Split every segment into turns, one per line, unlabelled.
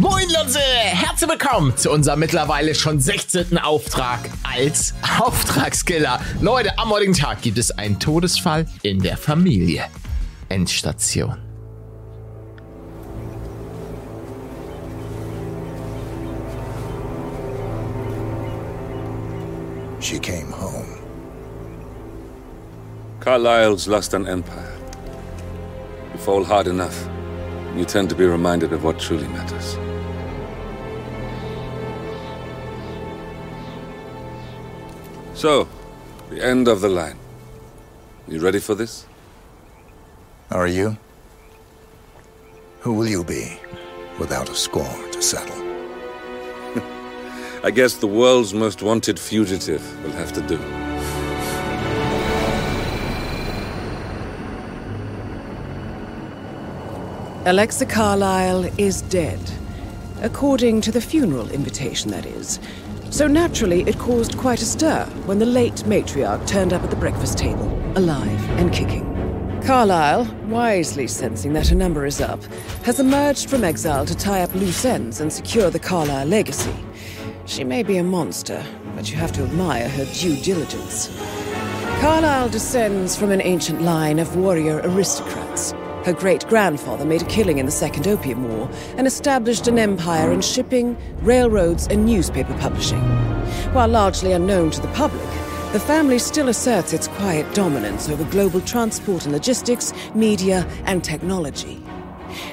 Moin Leute, herzlich willkommen zu unserem mittlerweile schon 16. Auftrag als Auftragskiller. Leute, am heutigen Tag gibt es einen Todesfall in der Familie. Endstation.
She came home.
Carlyle's lost an empire. You fall hard enough, you tend to be reminded of what truly matters. So, the end of the line. You ready for this?
Are you? Who will you be without a score to settle?
I guess the world's most wanted fugitive will have to do.
Alexa Carlyle is dead. According to the funeral invitation, that is. So naturally, it caused quite a stir when the late matriarch turned up at the breakfast table, alive and kicking. Carlyle, wisely sensing that her number is up, has emerged from exile to tie up loose ends and secure the Carlyle legacy. She may be a monster, but you have to admire her due diligence. Carlyle descends from an ancient line of warrior aristocrats. Her great grandfather made a killing in the Second Opium War and established an empire in shipping, railroads, and newspaper publishing. While largely unknown to the public, the family still asserts its quiet dominance over global transport and logistics, media, and technology.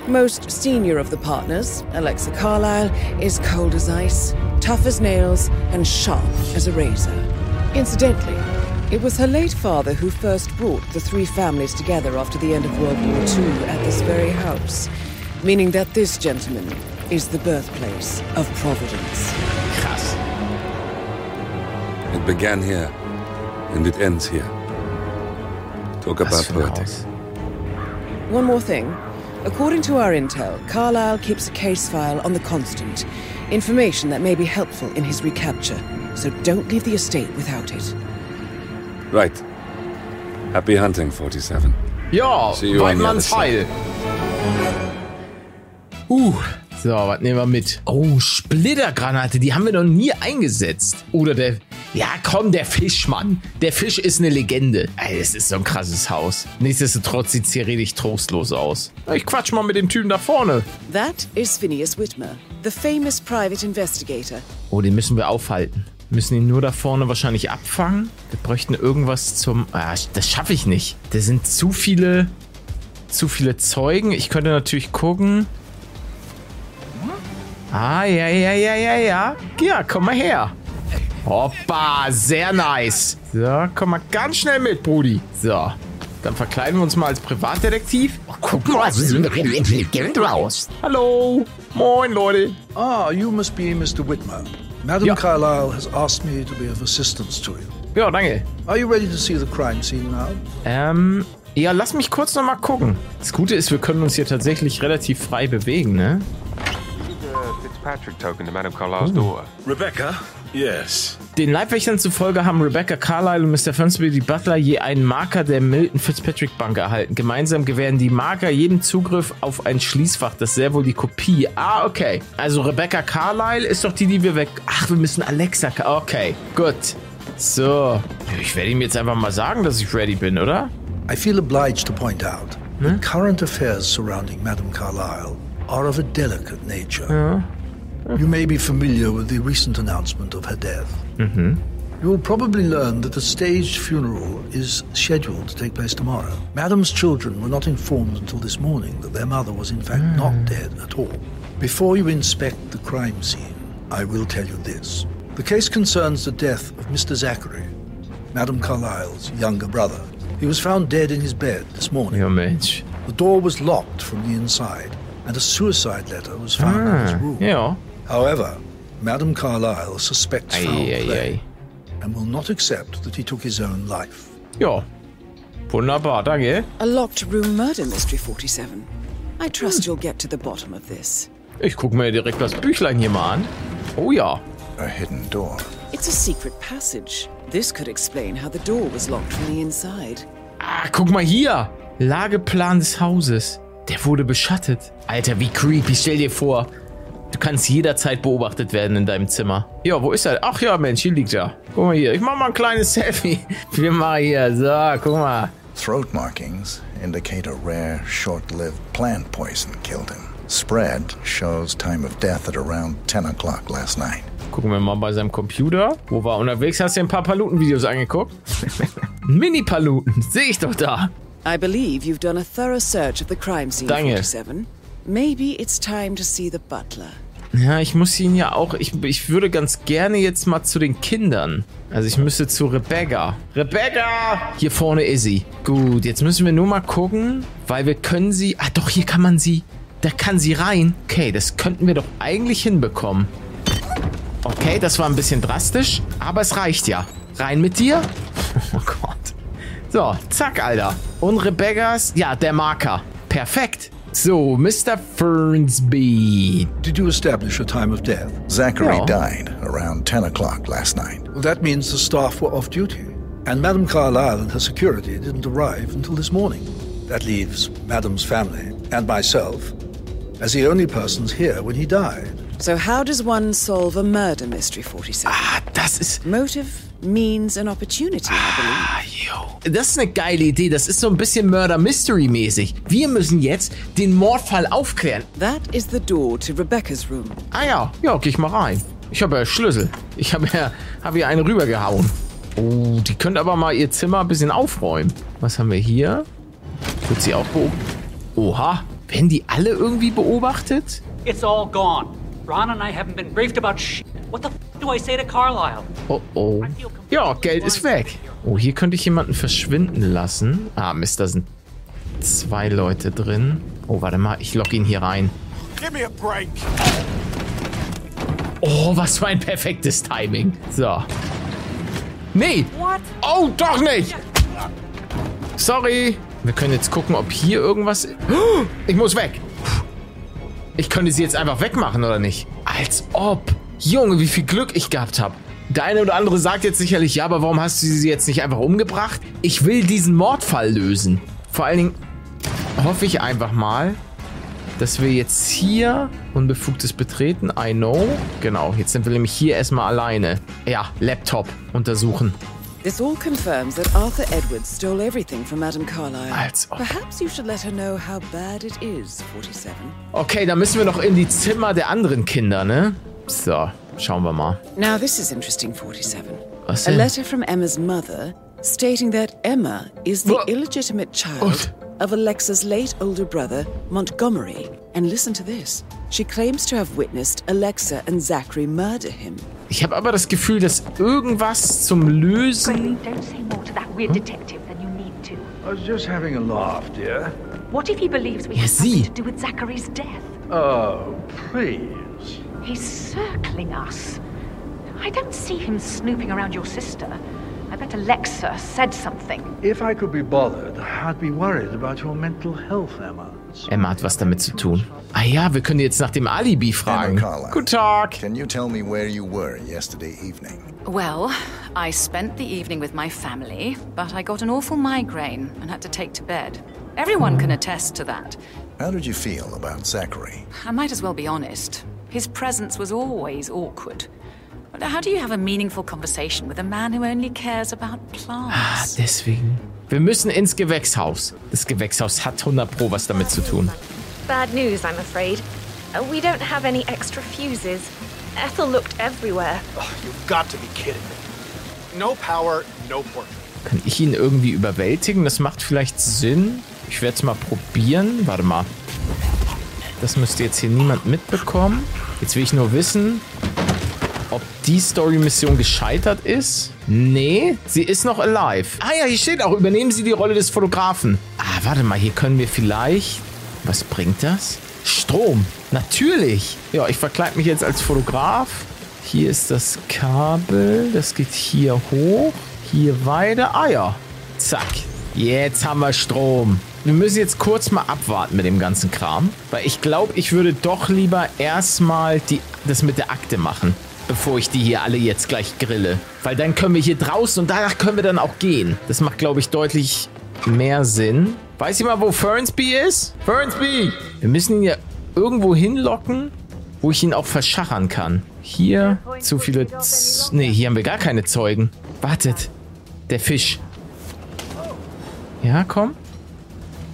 Most senior of the partners, Alexa Carlyle, is cold as ice, tough as nails, and sharp as a razor. Incidentally, it was her late father who first brought the three families together after the end of World War II at this very house, meaning that this gentleman is the birthplace of Providence.
Krass.
It began here, and it ends here. Talk about
für
poetics.
One more thing. According to our intel, Carlyle keeps a case file on the Constant. Information that may be helpful in his recapture. So don't leave the estate without it.
Right. Happy hunting, 47.
Ja, Weidmanns Heil. Uh, so, was nehmen wir mit? Oh, Splittergranate, die haben wir noch nie eingesetzt. Oder der, ja komm, der Fisch, Mann. Der Fisch ist eine Legende. Ey, es ist so ein krasses Haus. Nichtsdestotrotz sieht's hier richtig trostlos aus. Ich quatsch mal mit dem Typen da vorne.
That is Phineas Whitmer, the famous private investigator.
Oh, den müssen wir aufhalten. Müssen ihn nur da vorne wahrscheinlich abfangen. Wir bräuchten irgendwas zum... Ah, das schaffe ich nicht. Da sind zu viele... Zu viele Zeugen. Ich könnte natürlich gucken... Ah, ja, ja, ja, ja, ja. Ja, komm mal her. Hoppa, sehr nice. So, komm mal ganz schnell mit, Brudi. So, dann verkleiden wir uns mal als Privatdetektiv.
Guck mal, sie really intelligent aus.
Hallo. Moin, Leute.
Ah, you must be Mr. Whitmer. Madam
Yeah.
Carlyle has asked me to be of assistance to you.
Ja, danke.
Are you ready to see the crime scene now?
Ähm, ja, lass mich kurz noch mal gucken. Das Gute ist, wir können uns hier tatsächlich relativ frei bewegen, ne?
the Fitzpatrick token to Madame Carlyle's daughter.
Rebecca? Yes.
Den Leibwächtern zufolge haben Rebecca Carlyle und Mr. Fonsby Butler je einen Marker der Milton Fitzpatrick Bank erhalten. Gemeinsam gewähren die Marker jedem Zugriff auf ein Schließfach, das sehr wohl die Kopie. Ah, okay. Also Rebecca Carlyle ist doch die, die wir weg... Ach, wir müssen Alexa... Ka- Okay, gut. So. Ich werde ihm jetzt einfach mal sagen, dass ich ready bin, oder?
I feel obliged to point out that current affairs surrounding Madame Carlyle are of a delicate nature. You may be familiar with the recent announcement of her death. Mm-hmm. You will probably learn that a staged funeral is scheduled to take place tomorrow. Madame's children were not informed until this morning that their mother was in fact not mm. dead at all. Before you inspect the crime scene, I will tell you this. The case concerns the death of Mr. Zachary, Madame Carlyle's younger brother. He was found dead in his bed this morning.
Ja, Mensch.
The door was locked from the inside, and a suicide letter was found in his ah, room.
Ja.
However, Madame Carlyle suspects
Ei,
foul
ei,
play
ei.
and will not accept that he took his own life.
Ja. Wunderbar, danke.
A locked room murder mystery 47. I trust you'll get to the bottom of this.
Ich gucke mir direkt das Büchlein hier mal an. Oh ja.
A hidden door.
It's a secret passage. This could explain how the door was locked from the inside.
Ah, guck mal hier. Lageplan des Hauses. Der wurde beschattet. Alter, wie creepy. Stell dir vor. Du kannst jederzeit beobachtet werden in deinem Zimmer. Ja, wo ist er? Ach ja, Mensch, hier liegt er. Guck mal hier. Ich mach mal ein kleines Selfie. Wir machen hier. So, guck mal.
Throat markings indicate a rare, short-lived plant poison killed him. Spread shows time of death at around 10 o'clock last night.
Gucken wir mal bei seinem Computer. Wo war er unterwegs? Hast du dir ein paar Paluten-Videos angeguckt? Mini-Paluten. Sehe ich doch da.
I believe you've done a thorough search of the crime scene,
Danke.
47. Maybe it's time to see the butler.
Ja, ich muss ihn ja auch. Ich, ich würde ganz gerne jetzt mal zu den Kindern. Also ich müsste zu Rebecca. Rebecca! Hier vorne ist sie. Gut, jetzt müssen wir nur mal gucken, weil wir können sie. Ah, doch, hier kann man sie. Da kann sie rein. Okay, das könnten wir doch eigentlich hinbekommen. Okay, das war ein bisschen drastisch, aber es reicht ja. Rein mit dir. Oh Gott. So, zack, Alter. Und Rebeccas, ja, der Marker. Perfekt. So, Mr. Fernsby.
Did you establish a time of death?
Zachary
Yeah.
died around 10 o'clock last night.
Well, that means the staff were off duty. And Madame Carlyle and her security didn't arrive until this morning. That leaves Madame's family and myself as the only persons here when he died.
So, how does one solve a murder mystery, 47?
Ah, das ist.
Motive, means, and opportunity, I believe.
Ah, yo. Das ist eine geile Idee. Das ist so ein bisschen Murder-Mystery-mäßig. Wir müssen jetzt den Mordfall aufklären.
That is the door to Rebecca's room.
Ah ja, ja, geh ich mal rein. Ich habe ja Schlüssel. Ich habe ja, hab hier einen rübergehauen. Oh, die könnte aber mal ihr Zimmer ein bisschen aufräumen. Was haben wir hier? Wird sie auch beobachtet? Oha, werden die alle irgendwie beobachtet?
It's all gone. Ron and I haven't been briefed about sh. What the f do I say to Carlisle?
Oh oh. Ja, Geld ist weg. Oh, hier könnte ich jemanden verschwinden lassen. Ah, Mist, da sind zwei Leute drin. Oh, warte mal, ich lock ihn hier rein.
Give me a break.
Oh, was für ein perfektes Timing. So. Nee. Oh, doch nicht. Sorry. Wir können jetzt gucken, ob hier irgendwas... Oh, Ich muss weg. Ich könnte sie jetzt einfach wegmachen, oder nicht? Als ob. Junge, wie viel Glück ich gehabt habe. Der eine oder andere sagt jetzt sicherlich, ja, aber warum hast du sie jetzt nicht einfach umgebracht? Ich will diesen Mordfall lösen. Vor allen Dingen hoffe ich einfach mal, dass wir jetzt hier unbefugtes Betreten, I know. Genau, jetzt sind wir nämlich hier erstmal alleine. Ja, Laptop untersuchen.
This all confirms that Arthur Edwards stole everything from Madame Carlyle.
Als ob.
Perhaps you should let her know how bad it is, 47.
Okay, dann müssen wir noch in die Zimmer der anderen Kinder, ne? So, schauen wir mal.
Now, this is interesting, 47.
Was
A letter from Emma's mother stating that Emma is the illegitimate child of Alexa's late older brother, Montgomery. And listen to this. She claims to have witnessed Alexa and Zachary murder him.
Ich habe aber das Gefühl, dass irgendwas zum Lösen...
Don't say more to that weird detective than you need to.
I was just having a laugh, dear.
What if he believes we
Ja,
have
sie.
something to do with Zachary's death?
Oh, please.
He's circling us. I don't see him snooping around your sister. I bet Alexa said something.
If I could be bothered, I'd be worried about your mental health, Emma.
Emma hat was damit zu tun. Ah ja, wir können jetzt nach dem Alibi fragen. Guten Tag.
Can you tell me where you were yesterday evening?
Well, I spent the evening with my family, but I got an awful migraine and had to take to bed. Everyone can attest to that.
How did you feel about Zachary?
I might as well be honest. His presence was always awkward. How do you have a meaningful conversation with a man who only cares about
Ah,
plants?
deswegen. Wir müssen ins Gewächshaus. Das Gewächshaus hat 100 Pro was damit zu tun.
Bad news, I'm afraid. Uh, we don't have any extra fuses. Ethel looked everywhere.
You've got to be kidding me. No power, no port.
Kann ich ihn irgendwie überwältigen? Das macht vielleicht Sinn. Ich werde es mal probieren. Warte mal. Das müsste jetzt hier niemand mitbekommen. Jetzt will ich nur wissen, ob die Story-Mission gescheitert ist. Nee, sie ist noch alive. Ah ja, hier steht auch, übernehmen Sie die Rolle des Fotografen. Ah, warte mal, hier können wir vielleicht... Was bringt das? Strom. Natürlich. Ja, ich verkleide mich jetzt als Fotograf. Hier ist das Kabel. Das geht hier hoch. Hier weiter. Ah ja. Zack. Jetzt haben wir Strom. Wir müssen jetzt kurz mal abwarten mit dem ganzen Kram. Weil ich glaube, ich würde doch lieber erstmal das mit der Akte machen. Bevor ich die hier alle jetzt gleich grille. Weil dann können wir hier draußen und danach können wir dann auch gehen. Das macht, glaube ich, deutlich mehr Sinn. Weiß jemand, wo Fernsby ist? Fernsby! Wir müssen ihn ja irgendwo hinlocken, wo ich ihn auch verschachern kann. Hier zu viele... Z nee, hier haben wir gar keine Zeugen. Wartet. Der Fisch. Ja, komm.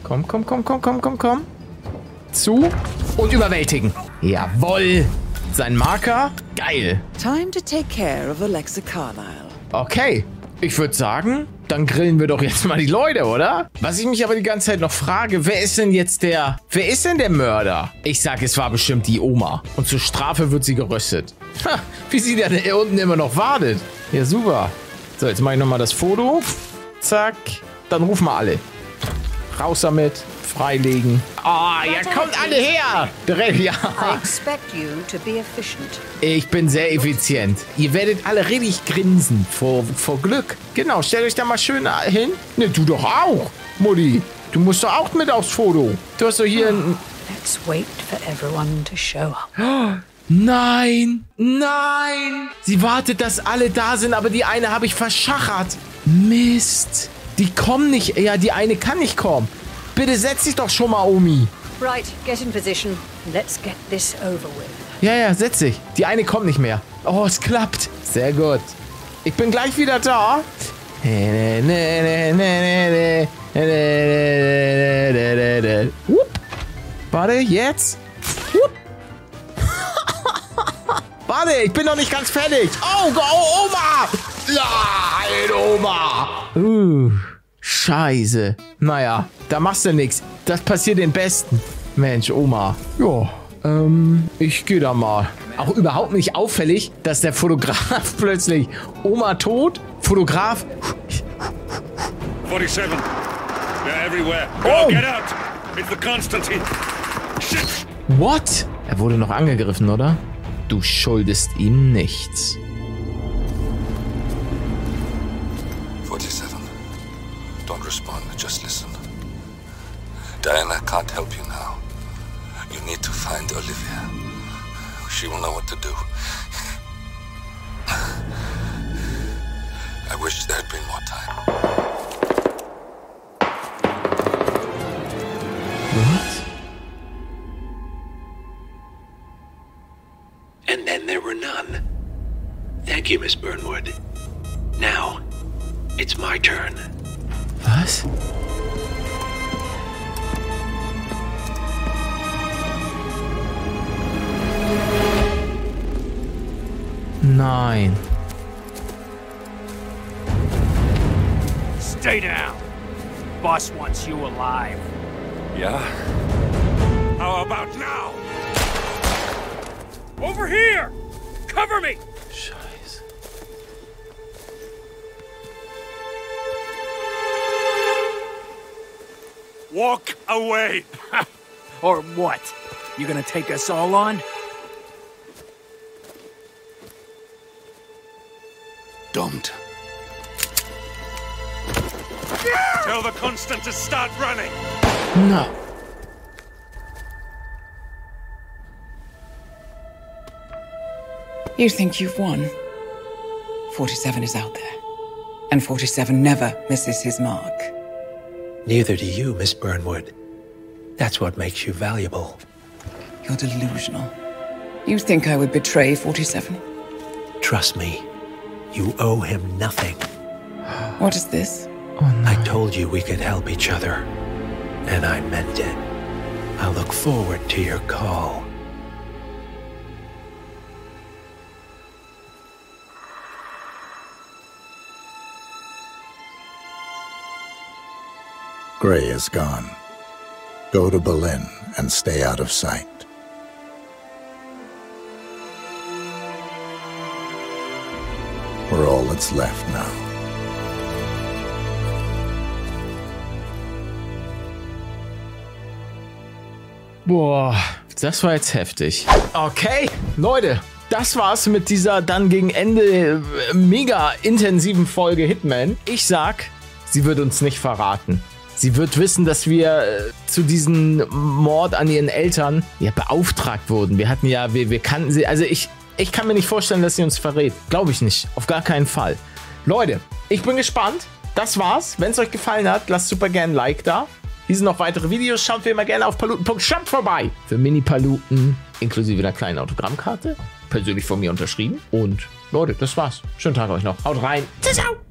Komm, komm, komm, komm, komm, komm, komm. Zu und überwältigen. Jawoll. Sein Marker. Geil.
Time to take care of Alexa Carlyle.
Okay. Ich würde sagen, dann grillen wir doch jetzt mal die Leute, oder? Was ich mich aber die ganze Zeit noch frage, wer ist denn jetzt der... Wer ist denn der Mörder? Ich sag, es war bestimmt die Oma. Und zur Strafe wird sie geröstet. Ha, wie sie da unten immer noch wartet. Ja, super. So, jetzt mache ich nochmal das Foto. Zack. Dann rufen wir alle. Raus damit. Freilegen. Ah, oh, ja, kommt alle her! Ja. Ich bin sehr effizient. Ihr werdet alle richtig grinsen vor, vor Glück. Genau, stellt euch da mal schön hin. Ne, du doch auch, Mutti. Du musst doch auch mit aufs Foto. Du hast doch hier ein...
Let's wait for everyone to show up.
Nein, nein. Sie wartet, dass alle da sind, aber die eine habe ich verschachert. Mist. Die kommen nicht. Ja, die eine kann nicht kommen. Bitte setz dich doch schon mal, Omi.
Right, get in position. Let's get this over with.
Ja, ja, setz dich. Die eine kommt nicht mehr. Oh, es klappt. Sehr gut. Ich bin gleich wieder da. Warte, jetzt. Warte, ich bin noch nicht ganz fertig. Oh, oh Oma! Nein, Oma! Uh. Scheiße. Naja, da machst du nichts. Das passiert den Besten. Mensch, Oma. Ja, ähm, ich gehe da mal. Auch überhaupt nicht auffällig, dass der Fotograf plötzlich Oma tot, Fotograf.
47. They're everywhere. Go, oh. get out. It's the Constantine.
Shit. What? Er wurde noch angegriffen, oder? Du schuldest ihm nichts.
Diana can't help you now. You need to find Olivia. She will know what to do. I wish there had been more time.
What?
And then there were none. Thank you, Miss Burnwood. Now, it's my turn.
Was? Nein.
Stay down. Boss wants you alive.
Yeah?
How about now? Over here! Cover me!
Scheiße.
Walk away! or what? You gonna take us all on?
Don't.
Tell the Constant to start running!
No.
You think you've won? 47 is out there. And 47 never misses his mark.
Neither do you, Miss Burnwood. That's what makes you valuable.
You're delusional. You think I would betray 47?
Trust me, you owe him nothing.
What is this?
Oh, no.
I told you we could help each other, and I meant it. I look forward to your call.
Gray is gone. Go to Berlin and stay out of sight. We're all that's left now.
Boah, das war jetzt heftig. Okay, Leute, das war's mit dieser dann gegen Ende äh, mega intensiven Folge Hitman. Ich sag, sie wird uns nicht verraten. Sie wird wissen, dass wir äh, zu diesem Mord an ihren Eltern ja beauftragt wurden. Wir hatten ja, wir, wir kannten sie. Also ich, ich kann mir nicht vorstellen, dass sie uns verrät. Glaube ich nicht. Auf gar keinen Fall. Leute, ich bin gespannt. Das war's. Wenn es euch gefallen hat, lasst super gerne ein Like da. Hier sind noch weitere Videos. Schaut wie immer gerne auf paluten.shop vorbei. Für Mini-Paluten inklusive einer kleinen Autogrammkarte. Persönlich von mir unterschrieben. Und Leute, das war's. Schönen Tag euch noch. Haut rein. Ciao.